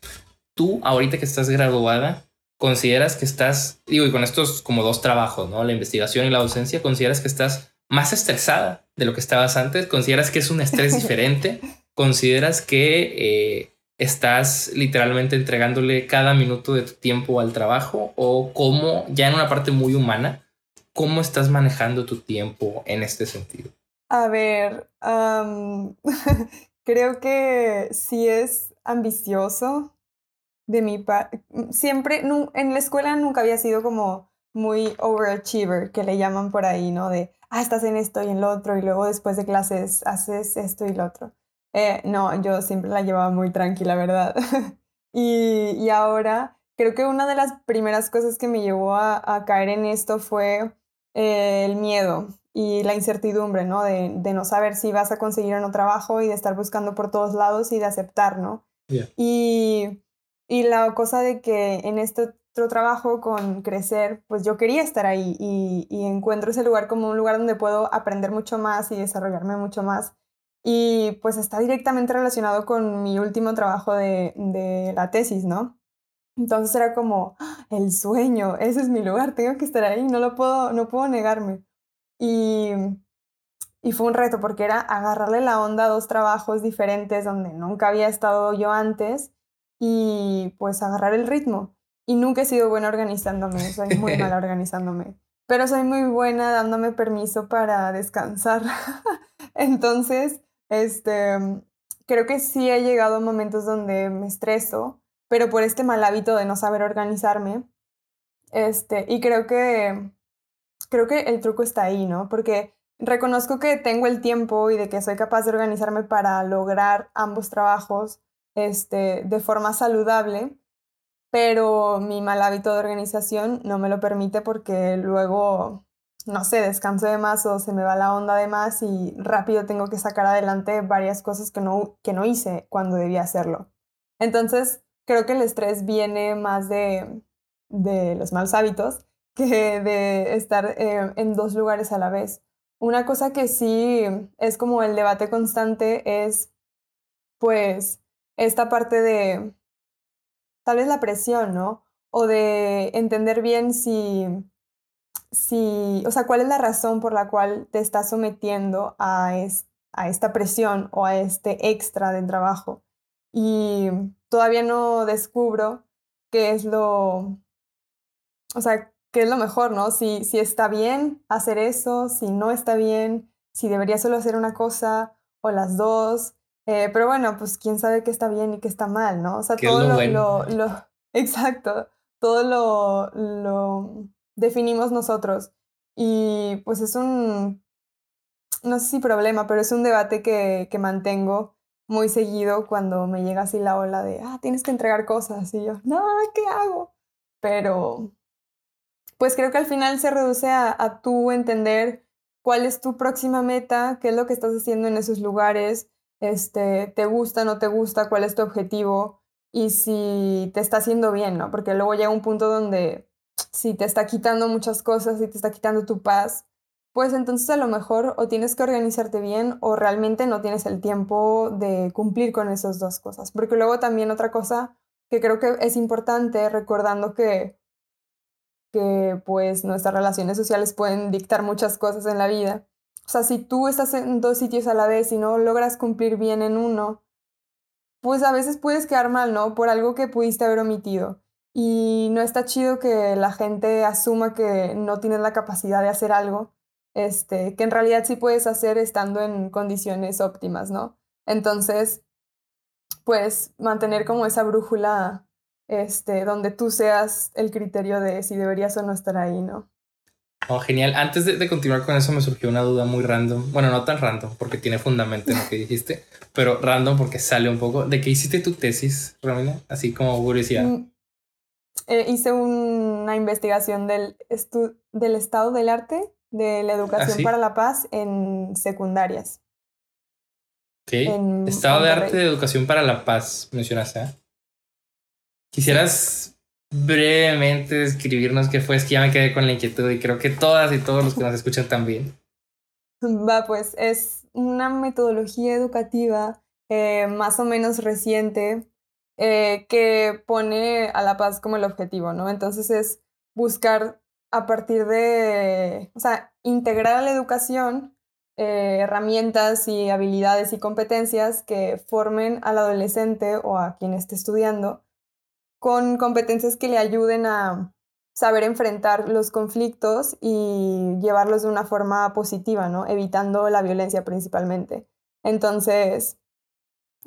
tú ahorita que estás graduada, consideras que estás, digo, y con estos como dos trabajos, ¿no? La investigación y la docencia, consideras que estás más estresada de lo que estabas antes, consideras que es un estrés [LAUGHS] diferente consideras que eh, estás literalmente entregándole cada minuto de tu tiempo al trabajo o cómo, ya en una parte muy humana, cómo estás manejando tu tiempo en este sentido? A ver, [LAUGHS] creo que sí es ambicioso de mi parte. Siempre, en la escuela nunca había sido como muy overachiever, que le llaman por ahí, ¿no? De, ah, estás en esto y en lo otro, y luego después de clases haces esto y lo otro. Eh, no, yo siempre la llevaba muy tranquila, ¿verdad? [LAUGHS] y, y, ahora creo que una de las primeras cosas que me llevó a, caer en esto fue eh, el miedo y la incertidumbre, ¿no? De, de, no saber si vas a conseguir o no trabajo y de estar buscando por todos lados y de aceptar, ¿no? Y, y la cosa de que en este otro trabajo con crecer, pues yo quería estar ahí y, encuentro ese lugar como un lugar donde puedo aprender mucho más y desarrollarme mucho más y pues está directamente relacionado con mi último trabajo de, de la tesis, ¿no? Entonces era como ¡Ah! el sueño, ese es mi lugar, tengo que estar ahí, no lo puedo, no puedo negarme. Y, y fue un reto porque era agarrarle la onda a dos trabajos diferentes donde nunca había estado yo antes y pues agarrar el ritmo. Y nunca he sido buena organizándome, soy muy mala [LAUGHS] organizándome. pero soy muy buena dándome permiso para descansar. [LAUGHS] Entonces, este, creo que sí he llegado a momentos donde me estreso, pero por este mal hábito de no saber organizarme. Este, y creo que, creo que el truco está ahí, ¿no? Porque reconozco que tengo el tiempo y de que soy capaz de organizarme para lograr ambos trabajos este, de forma saludable, pero mi mal hábito de organización no me lo permite porque luego, no sé, descanso de más o se me va la onda de más y rápido tengo que sacar adelante varias cosas que no, que no hice cuando debía hacerlo. Entonces, creo que el estrés viene más de, de los malos hábitos que de estar eh, en dos lugares a la vez. Una cosa que sí es como el debate constante es, pues, esta parte de tal vez la presión, ¿no? O de entender bien si, si, o sea, cuál es la razón por la cual te estás sometiendo a, a esta presión o a este extra del trabajo. Y todavía no descubro qué es lo, o sea, qué es lo mejor, ¿no? Si, si está bien hacer eso, si no está bien, si debería solo hacer una cosa o las dos. Eh, pero bueno, pues quién sabe qué está bien y qué está mal, ¿no? O sea, todo lo, lo, [LAUGHS] exacto, todo lo, lo definimos nosotros. Y pues es un, no sé si problema, pero es un debate que, que mantengo muy seguido cuando me llega así la ola de, ah, tienes que entregar cosas. Y yo, no, ¿qué hago? Pero, pues creo que al final se reduce a, a tú entender cuál es tu próxima meta, qué es lo que estás haciendo en esos lugares, este, te gusta, no te gusta, cuál es tu objetivo y si te está haciendo bien, ¿no? Porque luego llega un punto donde si te está quitando muchas cosas, y te está quitando tu paz, pues entonces a lo mejor o tienes que organizarte bien o realmente no tienes el tiempo de cumplir con esas dos cosas. Porque luego también otra cosa que creo que es importante, recordando que, que pues nuestras relaciones sociales pueden dictar muchas cosas en la vida. O sea, si tú estás en dos sitios a la vez y no logras cumplir bien en uno, pues a veces puedes quedar mal, ¿no? Por algo que pudiste haber omitido. Y no está chido que la gente asuma que no tienes la capacidad de hacer algo este, que en realidad sí puedes hacer estando en condiciones óptimas, ¿no? Entonces, pues mantener como esa brújula este, donde tú seas el criterio de si deberías o no estar ahí, ¿no? Oh, genial. Antes de, continuar con eso me surgió una duda muy random. Bueno, no tan random porque tiene fundamento en lo que dijiste, pero random porque sale un poco. ¿De qué hiciste tu tesis, Romina? Así como curiosidad. Mm, eh, hice una investigación del, del estado del arte de la educación ¿Ah, para la paz en secundarias. Ok. Estado de arte de educación para la paz, mencionaste. ¿eh? Quisieras brevemente describirnos qué fue, es que ya me quedé con la inquietud y creo que todas y todos los que nos escuchan también. Va, pues es una metodología educativa eh, más o menos reciente eh, que pone a la paz como el objetivo, ¿no? Entonces es buscar a partir de, o sea, integrar a la educación eh, herramientas y habilidades y competencias que formen al adolescente o a quien esté estudiando con competencias que le ayuden a saber enfrentar los conflictos y llevarlos de una forma positiva, ¿no? Evitando la violencia principalmente. Entonces,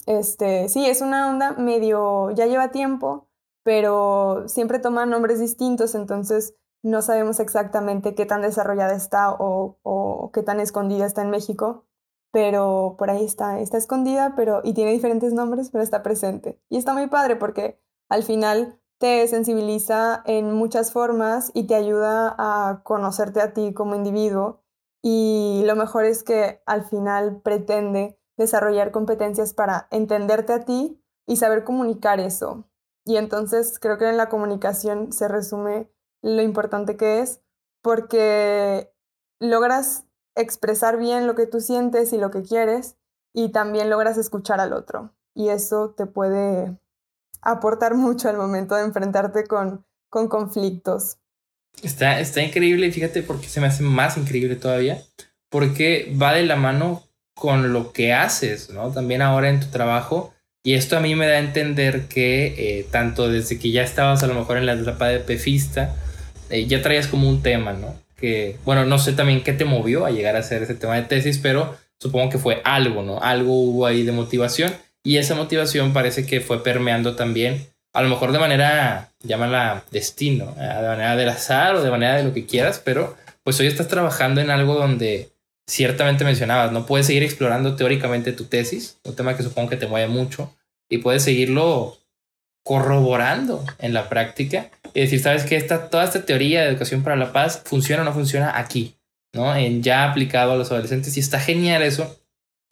este, sí, es una onda medio, ya lleva tiempo, pero siempre toma nombres distintos, entonces no sabemos exactamente qué tan desarrollada está o, qué tan escondida está en México, pero por ahí está, está escondida pero, y tiene diferentes nombres, pero está presente. Y está muy padre porque al final te sensibiliza en muchas formas y te ayuda a conocerte a ti como individuo. Y lo mejor es que al final pretende desarrollar competencias para entenderte a ti y saber comunicar eso. Y entonces creo que en la comunicación se resume lo importante que es, porque logras expresar bien lo que tú sientes y lo que quieres y también logras escuchar al otro. Y eso te puede aportar mucho al momento de enfrentarte con, con conflictos. Está, está increíble, fíjate, porque se me hace más increíble todavía, porque va de la mano con lo que haces, ¿no? También ahora en tu trabajo. Y esto a mí me da a entender que eh, tanto desde que ya estabas a lo mejor en la etapa de pefista, eh, ya traías como un tema, ¿no? que, bueno, no sé también qué te movió a llegar a hacer ese tema de tesis, pero supongo que fue algo, ¿no? Algo hubo ahí de motivación y esa motivación parece que fue permeando también, a lo mejor de manera, llámala destino, eh, de manera del azar o de manera de lo que quieras, pero pues hoy estás trabajando en algo donde ciertamente mencionabas, no puedes seguir explorando teóricamente tu tesis, un tema que supongo que te mueve mucho, y puedes seguirlo corroborando en la práctica y decir, sabes que esta, toda esta teoría de educación para la paz funciona o no funciona aquí, ¿no? En ya aplicado a los adolescentes y está genial eso.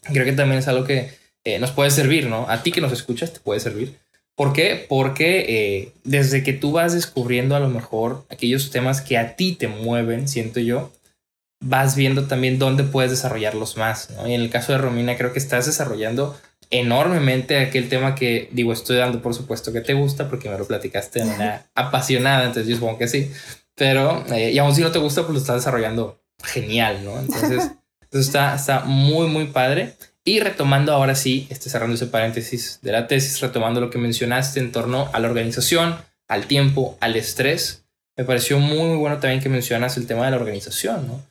Creo que también es algo que eh, nos puede servir, ¿no? A ti que nos escuchas te puede servir. ¿Por qué? Porque eh, desde que tú vas descubriendo a lo mejor aquellos temas que a ti te mueven, siento yo, vas viendo también dónde puedes desarrollarlos más. ¿no? Y en el caso de Romina, creo que estás desarrollando enormemente aquel tema que, digo, estoy dando por supuesto que te gusta porque me lo platicaste de manera apasionada, entonces yo supongo que sí. Pero, eh, y aún si no te gusta, pues lo estás desarrollando genial, ¿no? Entonces, [LAUGHS] está, está muy, muy padre. Y retomando ahora sí, este, cerrando ese paréntesis de la tesis, retomando lo que mencionaste en torno a la organización, al tiempo, al estrés, me pareció muy, bueno también que mencionas el tema de la organización, ¿no?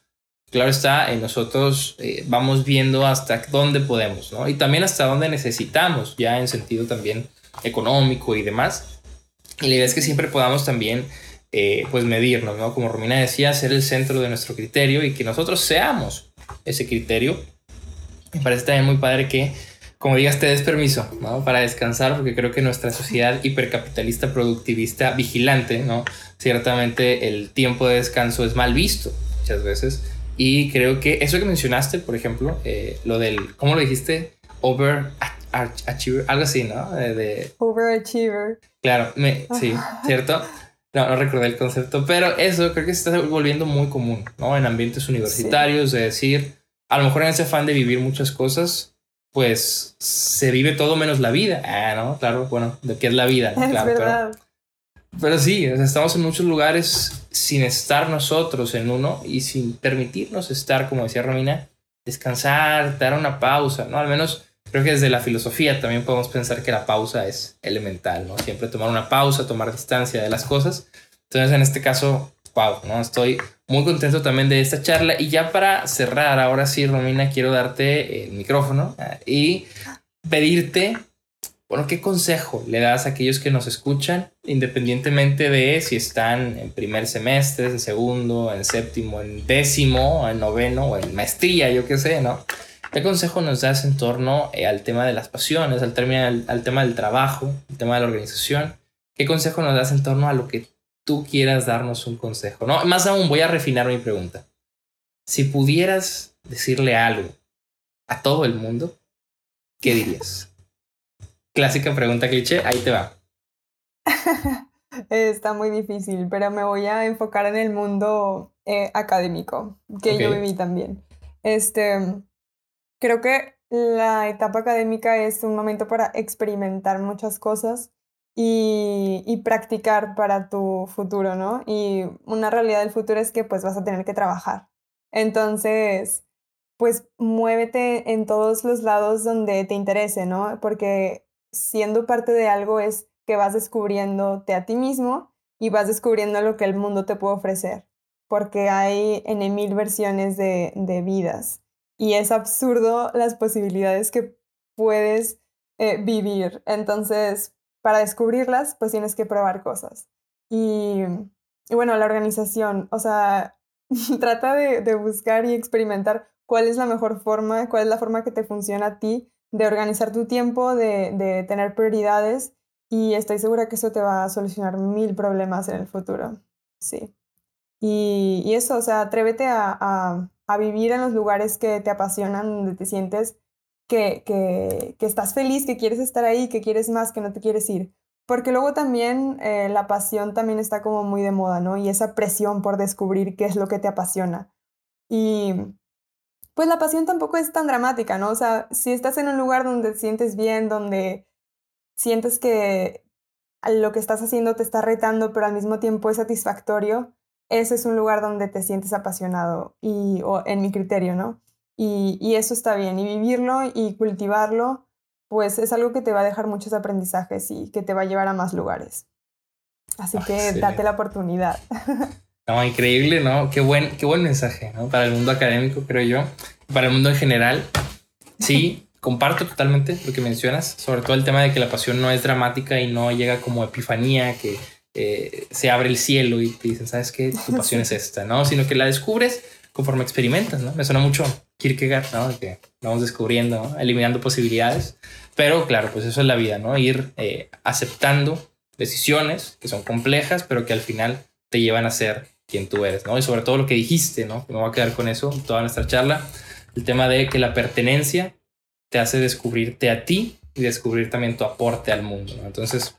Claro está, eh, nosotros eh, vamos viendo hasta dónde podemos, ¿no? Y también hasta dónde necesitamos, ya en sentido también económico y demás. Y la idea es que siempre podamos también, eh, pues, medirnos, ¿no? Como Romina decía, ser el centro de nuestro criterio y que nosotros seamos ese criterio. Me parece también muy padre que, como digas, te des permiso, ¿no? Para descansar, porque creo que nuestra sociedad hipercapitalista, productivista, vigilante, ¿no? Ciertamente el tiempo de descanso es mal visto muchas veces y creo que eso que mencionaste, por ejemplo, eh, lo del, ¿cómo lo dijiste? Overachiever, algo así, ¿no? De, Overachiever. Claro, me, sí, ¿cierto? No, no recordé el concepto, pero eso creo que se está volviendo muy común, ¿no? En ambientes universitarios, de decir, a lo mejor en ese afán de vivir muchas cosas, pues se vive todo menos la vida. Ah, ¿no? Claro, bueno, de qué es la vida, [LAUGHS] Es claro, verdad. pero sí, estamos en muchos lugares sin estar nosotros en uno y sin permitirnos estar, como decía Romina, descansar, dar una pausa, ¿no? Al menos creo que desde la filosofía también podemos pensar que la pausa es elemental, ¿no? Siempre tomar una pausa, tomar distancia de las cosas. Entonces, en este caso, wow, ¿no? Estoy muy contento también de esta charla. Y ya para cerrar, ahora sí, Romina, quiero darte el micrófono ah, y pedirte bueno, ¿qué consejo le das a aquellos que nos escuchan, independientemente de si están en primer semestre, en segundo, en séptimo, en décimo, en noveno o en maestría, yo qué sé, ¿no? ¿Qué consejo nos das en torno eh, al tema de las pasiones, al, al, al tema del trabajo, al tema de la organización? ¿Qué consejo nos das en torno a lo que tú quieras darnos un consejo? No, más aún voy a refinar mi pregunta. Si pudieras decirle algo a todo el mundo, ¿qué dirías? Clásica pregunta cliché, ahí te va. [LAUGHS] Está muy difícil, pero me voy a enfocar en el mundo eh, académico, que okay. yo viví también. Este, creo que la etapa académica es un momento para experimentar muchas cosas y, practicar para tu futuro, ¿no? Y una realidad del futuro es que pues vas a tener que trabajar. Entonces, pues muévete en todos los lados donde te interese, ¿no? Porque siendo parte de algo es que vas descubriéndote a ti mismo y vas descubriendo lo que el mundo te puede ofrecer, porque hay en mil versiones de, de vidas y es absurdo las posibilidades que puedes eh, vivir. Entonces, para descubrirlas, pues tienes que probar cosas. Y, bueno, la organización, o sea, [LAUGHS] trata de, de buscar y experimentar cuál es la mejor forma, cuál es la forma que te funciona a ti de organizar tu tiempo, de, de, tener prioridades y estoy segura que eso te va a solucionar mil problemas en el futuro. Sí. Y, y eso, o sea, atrévete a, a, a, vivir en los lugares que te apasionan, donde te sientes que, que, que, estás feliz, que quieres estar ahí, que quieres más, que no te quieres ir. Porque luego también eh, la pasión también está como muy de moda, ¿no? Y esa presión por descubrir qué es lo que te apasiona. Y pues la pasión tampoco es tan dramática, ¿no? O sea, si estás en un lugar donde te sientes bien, donde sientes que lo que estás haciendo te está retando, pero al mismo tiempo es satisfactorio, ese es un lugar donde te sientes apasionado y o en mi criterio, ¿no? Y, y eso está bien. Y vivirlo y cultivarlo, pues es algo que te va a dejar muchos aprendizajes y que te va a llevar a más lugares. Así que Excelente. date la oportunidad. [LAUGHS] No, increíble, ¿no? Qué buen, qué buen mensaje, ¿no? Para el mundo académico, creo yo. Para el mundo en general. Sí, [LAUGHS] comparto totalmente lo que mencionas, sobre todo el tema de que la pasión no es dramática y no llega como epifanía, que eh, se abre el cielo y te dicen, ¿sabes qué? Tu [LAUGHS] pasión es esta, ¿no? Sino que la descubres conforme experimentas, ¿no? Me suena mucho Kierkegaard, ¿no? que vamos descubriendo, eliminando posibilidades. Pero claro, pues eso es la vida, ¿no? Ir eh, aceptando decisiones que son complejas, pero que al final te llevan a ser quien tú eres, ¿no? Y sobre todo lo que dijiste, ¿no? Me voy a quedar con eso toda nuestra charla. El tema de que la pertenencia te hace descubrirte a ti y descubrir también tu aporte al mundo, ¿no? Entonces,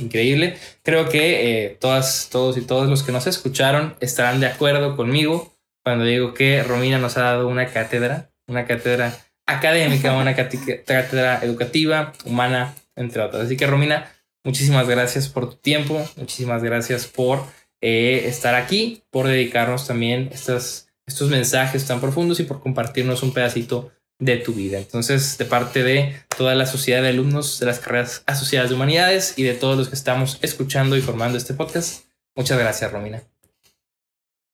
increíble. Creo que eh, todas, todos y todos los que nos escucharon estarán de acuerdo conmigo cuando digo que Romina nos ha dado una cátedra, una cátedra académica, una cátedra educativa, humana, entre otras. Así que Romina, muchísimas gracias por tu tiempo, muchísimas gracias por eh, estar aquí, por dedicarnos también estos, estos mensajes tan profundos y por compartirnos un pedacito de tu vida. Entonces, de parte de toda la sociedad de alumnos de las carreras asociadas de humanidades y de todos los que estamos escuchando y formando este podcast, muchas gracias, Romina.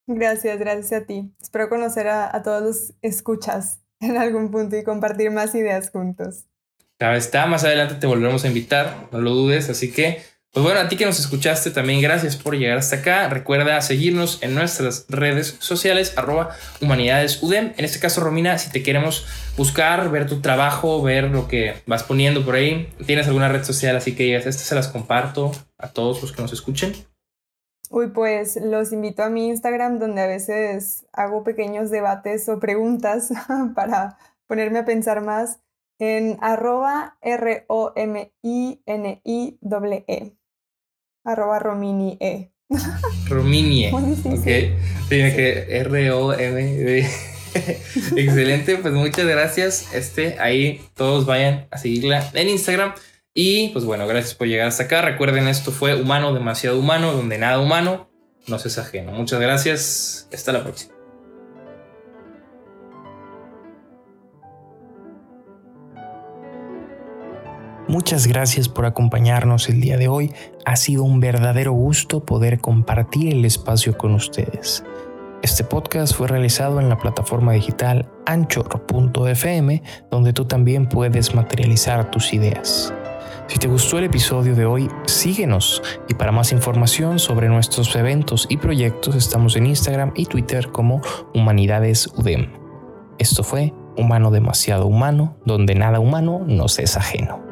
Gracias, gracias a ti. Espero conocer a, todos los escuchas [LAUGHS] en algún punto y compartir más ideas juntos. Claro está, más adelante te volveremos a invitar, no lo dudes, así que, pues bueno, a ti que nos escuchaste también, gracias por llegar hasta acá. Recuerda seguirnos en nuestras redes sociales, arroba humanidadesudem. En este caso, Romina, si te queremos buscar, ver tu trabajo, ver lo que vas poniendo por ahí, ¿tienes alguna red social así que digas, esta se las comparto a todos los que nos escuchen? Uy, pues los invito a mi Instagram donde a veces hago pequeños debates o preguntas [LAUGHS] para ponerme a pensar más en arroba R-O-M-I-N-I-E. -E, arroba Rominie. [LAUGHS] Rominie. ok. Tiene que R-O-M. [LAUGHS] Excelente, pues muchas gracias. Este, ahí todos vayan a seguirla en Instagram. Y pues bueno, gracias por llegar hasta acá. Recuerden, esto fue Humano, demasiado humano, donde nada humano nos es ajeno. Muchas gracias. Hasta la próxima. Muchas gracias por acompañarnos el día de hoy. Ha sido un verdadero gusto poder compartir el espacio con ustedes. Este podcast fue realizado en la plataforma digital anchor.fm, donde tú también puedes materializar tus ideas. Si te gustó el episodio de hoy, síguenos y para más información sobre nuestros eventos y proyectos estamos en Instagram y Twitter como Humanidades UDEM. Esto fue Humano demasiado humano, donde nada humano nos es ajeno.